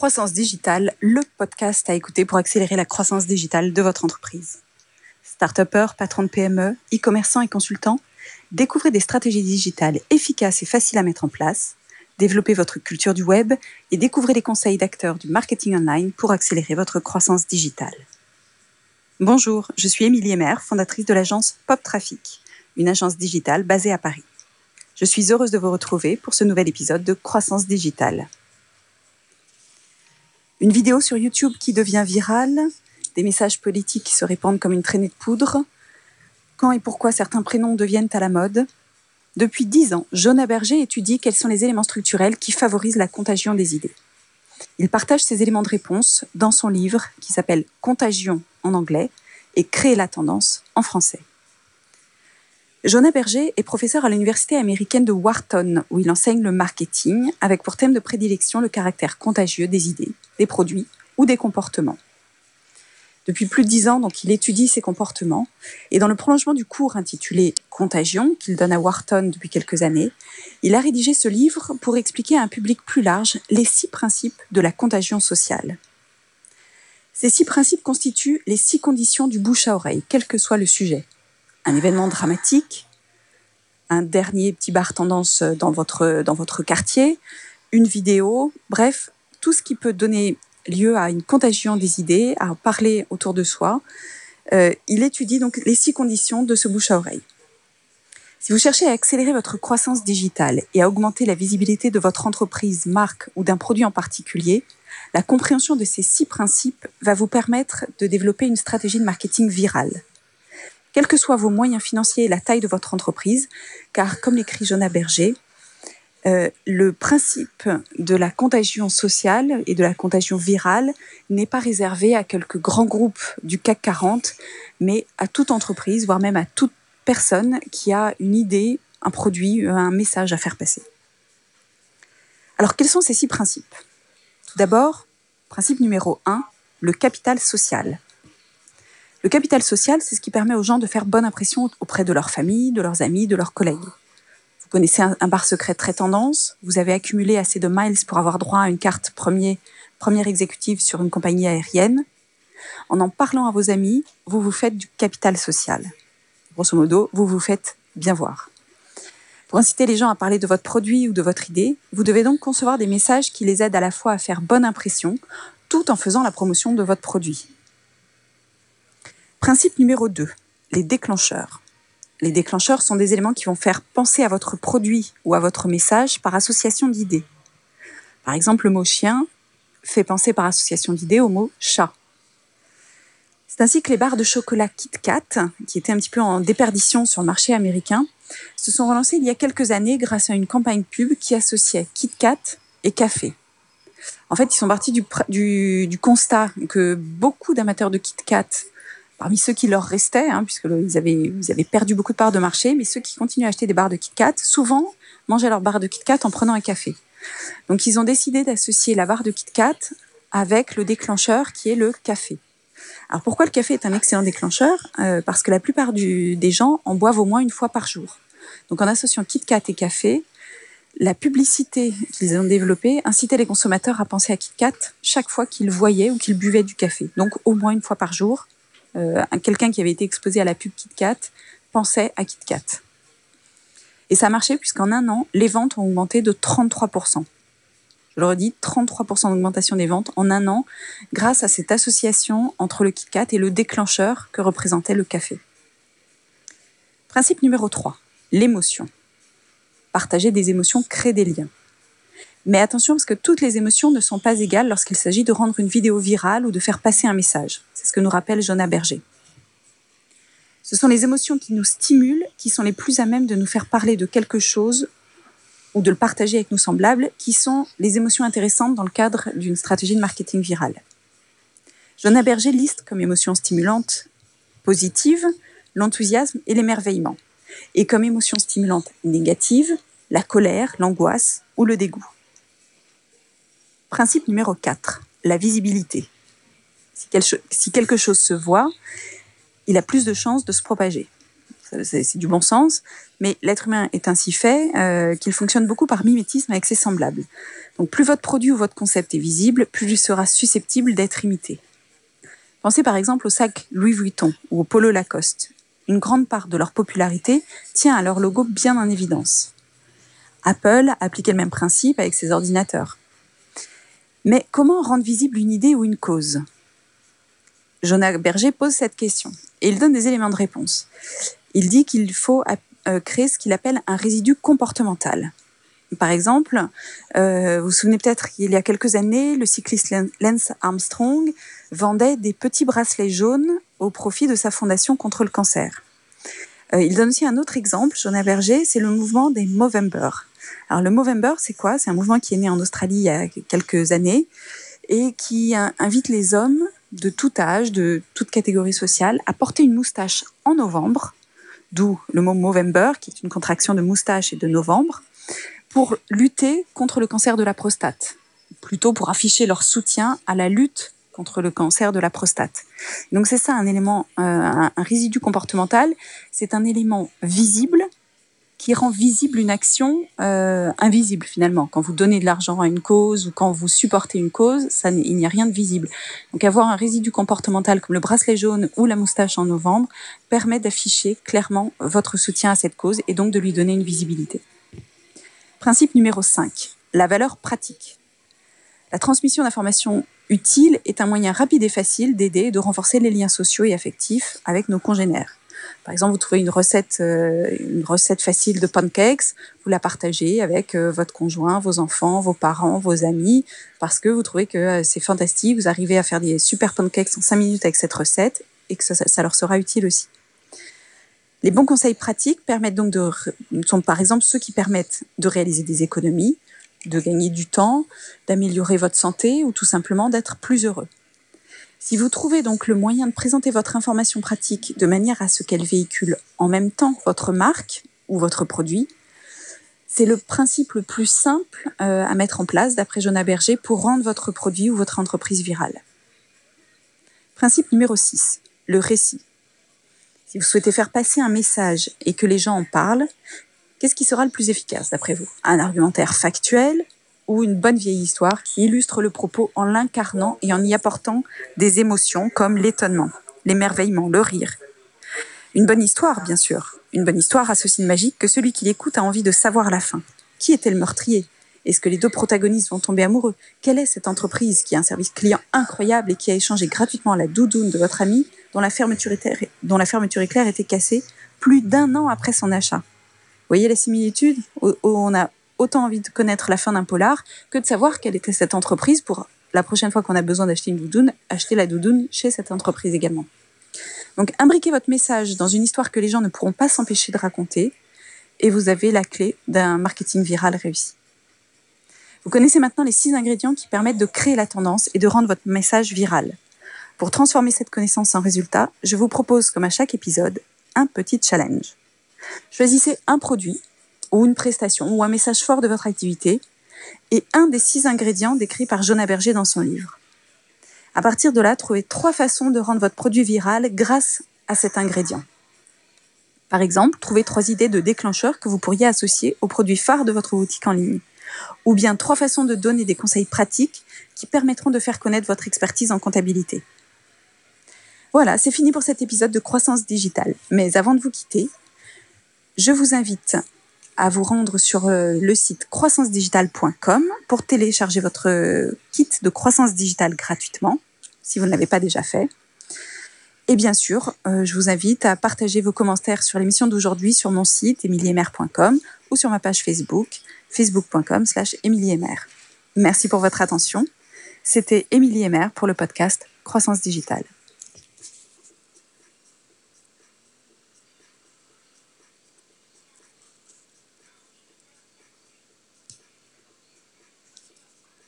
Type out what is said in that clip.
Croissance digitale, le podcast à écouter pour accélérer la croissance digitale de votre entreprise. Start-upper, patron de PME, e-commerçant et consultant, découvrez des stratégies digitales efficaces et faciles à mettre en place, développez votre culture du web et découvrez les conseils d'acteurs du marketing online pour accélérer votre croissance digitale. Bonjour, je suis Émilie Emer, fondatrice de l'agence Pop Traffic, une agence digitale basée à Paris. Je suis heureuse de vous retrouver pour ce nouvel épisode de Croissance digitale. Une vidéo sur YouTube qui devient virale, des messages politiques qui se répandent comme une traînée de poudre, quand et pourquoi certains prénoms deviennent à la mode. Depuis dix ans, Jonah Berger étudie quels sont les éléments structurels qui favorisent la contagion des idées. Il partage ces éléments de réponse dans son livre qui s'appelle Contagion en anglais et Créer la tendance en français. Jonah Berger est professeur à l'université américaine de Wharton, où il enseigne le marketing, avec pour thème de prédilection le caractère contagieux des idées, des produits ou des comportements. Depuis plus de dix ans, donc, il étudie ces comportements, et dans le prolongement du cours intitulé Contagion, qu'il donne à Wharton depuis quelques années, il a rédigé ce livre pour expliquer à un public plus large les six principes de la contagion sociale. Ces six principes constituent les six conditions du bouche à oreille, quel que soit le sujet un événement dramatique, un dernier petit bar tendance dans votre, quartier, une vidéo, bref, tout ce qui peut donner lieu à une contagion des idées, à parler autour de soi. Euh, il étudie donc les six conditions de ce bouche à oreille. Si vous cherchez à accélérer votre croissance digitale et à augmenter la visibilité de votre entreprise, marque ou d'un produit en particulier, la compréhension de ces six principes va vous permettre de développer une stratégie de marketing virale quels que soient vos moyens financiers et la taille de votre entreprise, car comme l'écrit Jonah Berger, euh, le principe de la contagion sociale et de la contagion virale n'est pas réservé à quelques grands groupes du CAC 40, mais à toute entreprise, voire même à toute personne qui a une idée, un produit, un message à faire passer. Alors quels sont ces six principes? D'abord, principe numéro un, le capital social. Le capital social, c'est ce qui permet aux gens de faire bonne impression auprès de leur famille, de leurs amis, de leurs collègues. Vous connaissez un, bar secret très tendance, vous avez accumulé assez de miles pour avoir droit à une carte premier, première exécutive sur une compagnie aérienne. En en parlant à vos amis, vous vous faites du capital social. Grosso modo, vous vous faites bien voir. Pour inciter les gens à parler de votre produit ou de votre idée, vous devez donc concevoir des messages qui les aident à la fois à faire bonne impression, tout en faisant la promotion de votre produit. Principe numéro 2, les déclencheurs. Les déclencheurs sont des éléments qui vont faire penser à votre produit ou à votre message par association d'idées. Par exemple, le mot chien fait penser par association d'idées au mot chat. C'est ainsi que les barres de chocolat Kit Kat, qui étaient un petit peu en déperdition sur le marché américain, se sont relancées il y a quelques années grâce à une campagne pub qui associait Kit Kat et café. En fait, ils sont partis du, du, du constat que beaucoup d'amateurs de Kit Kat parmi ceux qui leur restaient, hein, puisque ils avaient, perdu beaucoup de parts de marché, mais ceux qui continuent à acheter des barres de Kit Kat, souvent mangeaient leurs barres de Kit Kat en prenant un café. Donc ils ont décidé d'associer la barre de Kit Kat avec le déclencheur qui est le café. Alors pourquoi le café est un excellent déclencheur? Euh, Parce que la plupart des gens en boivent au moins une fois par jour. Donc en associant Kit Kat et café, la publicité qu'ils ont développée incitait les consommateurs à penser à Kit Kat chaque fois qu'ils voyaient ou qu'ils buvaient du café. Donc au moins une fois par jour, euh, quelqu'un qui avait été exposé à la pub KitKat pensait à KitKat. Et ça a marché puisqu'en un an, les ventes ont augmenté de 33%. Je le redis, 33% d'augmentation des ventes en un an grâce à cette association entre le KitKat et le déclencheur que représentait le café. Principe numéro 3, l'émotion. Partager des émotions crée des liens. Mais attention parce que toutes les émotions ne sont pas égales lorsqu'il s'agit de rendre une vidéo virale ou de faire passer un message. C'est ce que nous rappelle Jonah Berger. Ce sont les émotions qui nous stimulent qui sont les plus à même de nous faire parler de quelque chose ou de le partager avec nos semblables, qui sont les émotions intéressantes dans le cadre d'une stratégie de marketing virale. Jonah Berger liste comme émotions stimulantes positives l'enthousiasme et l'émerveillement, et comme émotions stimulantes négatives la colère, l'angoisse ou le dégoût. Principe numéro 4, la visibilité. Si quelque chose se voit, il a plus de chances de se propager. C'est du bon sens, mais l'être humain est ainsi fait euh, qu'il fonctionne beaucoup par mimétisme avec ses semblables. Donc plus votre produit ou votre concept est visible, plus il sera susceptible d'être imité. Pensez par exemple au sac Louis Vuitton ou au polo Lacoste. Une grande part de leur popularité tient à leur logo bien en évidence. Apple a appliqué le même principe avec ses ordinateurs. Mais comment rendre visible une idée ou une cause? Jonah Berger pose cette question et il donne des éléments de réponse. Il dit qu'il faut euh, créer ce qu'il appelle un résidu comportemental. Par exemple, euh, vous vous souvenez peut-être qu'il y a quelques années, le cycliste Lance Armstrong vendait des petits bracelets jaunes au profit de sa fondation contre le cancer. Euh, il donne aussi un autre exemple, Jonah Berger, c'est le mouvement des Movember. Alors le Movember, c'est quoi? C'est un mouvement qui est né en Australie il y a quelques années et qui invite les hommes de tout âge, de toute catégorie sociale, à porter une moustache en novembre, d'où le mot Movember, qui est une contraction de moustache et de novembre, pour lutter contre le cancer de la prostate, plutôt pour afficher leur soutien à la lutte contre le cancer de la prostate. Donc c'est ça un élément, euh, un, résidu comportemental, c'est un élément visible qui rend visible une action euh, invisible finalement. Quand vous donnez de l'argent à une cause ou quand vous supportez une cause, ça, il n'y a rien de visible. Donc avoir un résidu comportemental comme le bracelet jaune ou la moustache en novembre permet d'afficher clairement votre soutien à cette cause et donc de lui donner une visibilité. Principe numéro 5, la valeur pratique. La transmission d'informations utiles est un moyen rapide et facile d'aider et de renforcer les liens sociaux et affectifs avec nos congénères. Par exemple, vous trouvez une recette, euh, une recette facile de pancakes, vous la partagez avec euh, votre conjoint, vos enfants, vos parents, vos amis, parce que vous trouvez que euh, c'est fantastique, vous arrivez à faire des super pancakes en 5 minutes avec cette recette et que ça, ça leur sera utile aussi. Les bons conseils pratiques permettent donc de, sont par exemple ceux qui permettent de réaliser des économies, de gagner du temps, d'améliorer votre santé ou tout simplement d'être plus heureux. Si vous trouvez donc le moyen de présenter votre information pratique de manière à ce qu'elle véhicule en même temps votre marque ou votre produit, c'est le principe le plus simple euh, à mettre en place, d'après Jonah Berger, pour rendre votre produit ou votre entreprise virale. Principe numéro 6, le récit. Si vous souhaitez faire passer un message et que les gens en parlent, qu'est-ce qui sera le plus efficace d'après vous? Un argumentaire factuel, ou une bonne vieille histoire qui illustre le propos en l'incarnant et en y apportant des émotions comme l'étonnement, l'émerveillement, le rire. Une bonne histoire, bien sûr. Une bonne histoire a ceci de magique que celui qui l'écoute a envie de savoir la fin. Qui était le meurtrier? Est-ce que les deux protagonistes vont tomber amoureux? Quelle est cette entreprise qui a un service client incroyable et qui a échangé gratuitement la doudoune de votre ami dont la fermeture, éclair était cassée plus d'un an après son achat? Voyez la similitude? On a autant envie de connaître la fin d'un polar que de savoir quelle était cette entreprise pour la prochaine fois qu'on a besoin d'acheter une doudoune, acheter la doudoune chez cette entreprise également. Donc imbriquez votre message dans une histoire que les gens ne pourront pas s'empêcher de raconter et vous avez la clé d'un marketing viral réussi. Vous connaissez maintenant les six ingrédients qui permettent de créer la tendance et de rendre votre message viral. Pour transformer cette connaissance en résultat, je vous propose, comme à chaque épisode, un petit challenge. Choisissez un produit ou une prestation ou un message fort de votre activité et un des six ingrédients décrits par Jonah Berger dans son livre. À partir de là, trouvez trois façons de rendre votre produit viral grâce à cet ingrédient. Par exemple, trouvez trois idées de déclencheurs que vous pourriez associer au produit phare de votre boutique en ligne. Ou bien trois façons de donner des conseils pratiques qui permettront de faire connaître votre expertise en comptabilité. Voilà, c'est fini pour cet épisode de croissance digitale. Mais avant de vous quitter, je vous invite à vous rendre sur euh, le site croissancedigitale.com pour télécharger votre euh, kit de croissance digitale gratuitement, si vous ne l'avez pas déjà fait. Et bien sûr, euh, je vous invite à partager vos commentaires sur l'émission d'aujourd'hui sur mon site emiliemer.com ou sur ma page Facebook, facebook.com slash Merci pour votre attention. C'était Émilie Emer pour le podcast Croissance Digitale.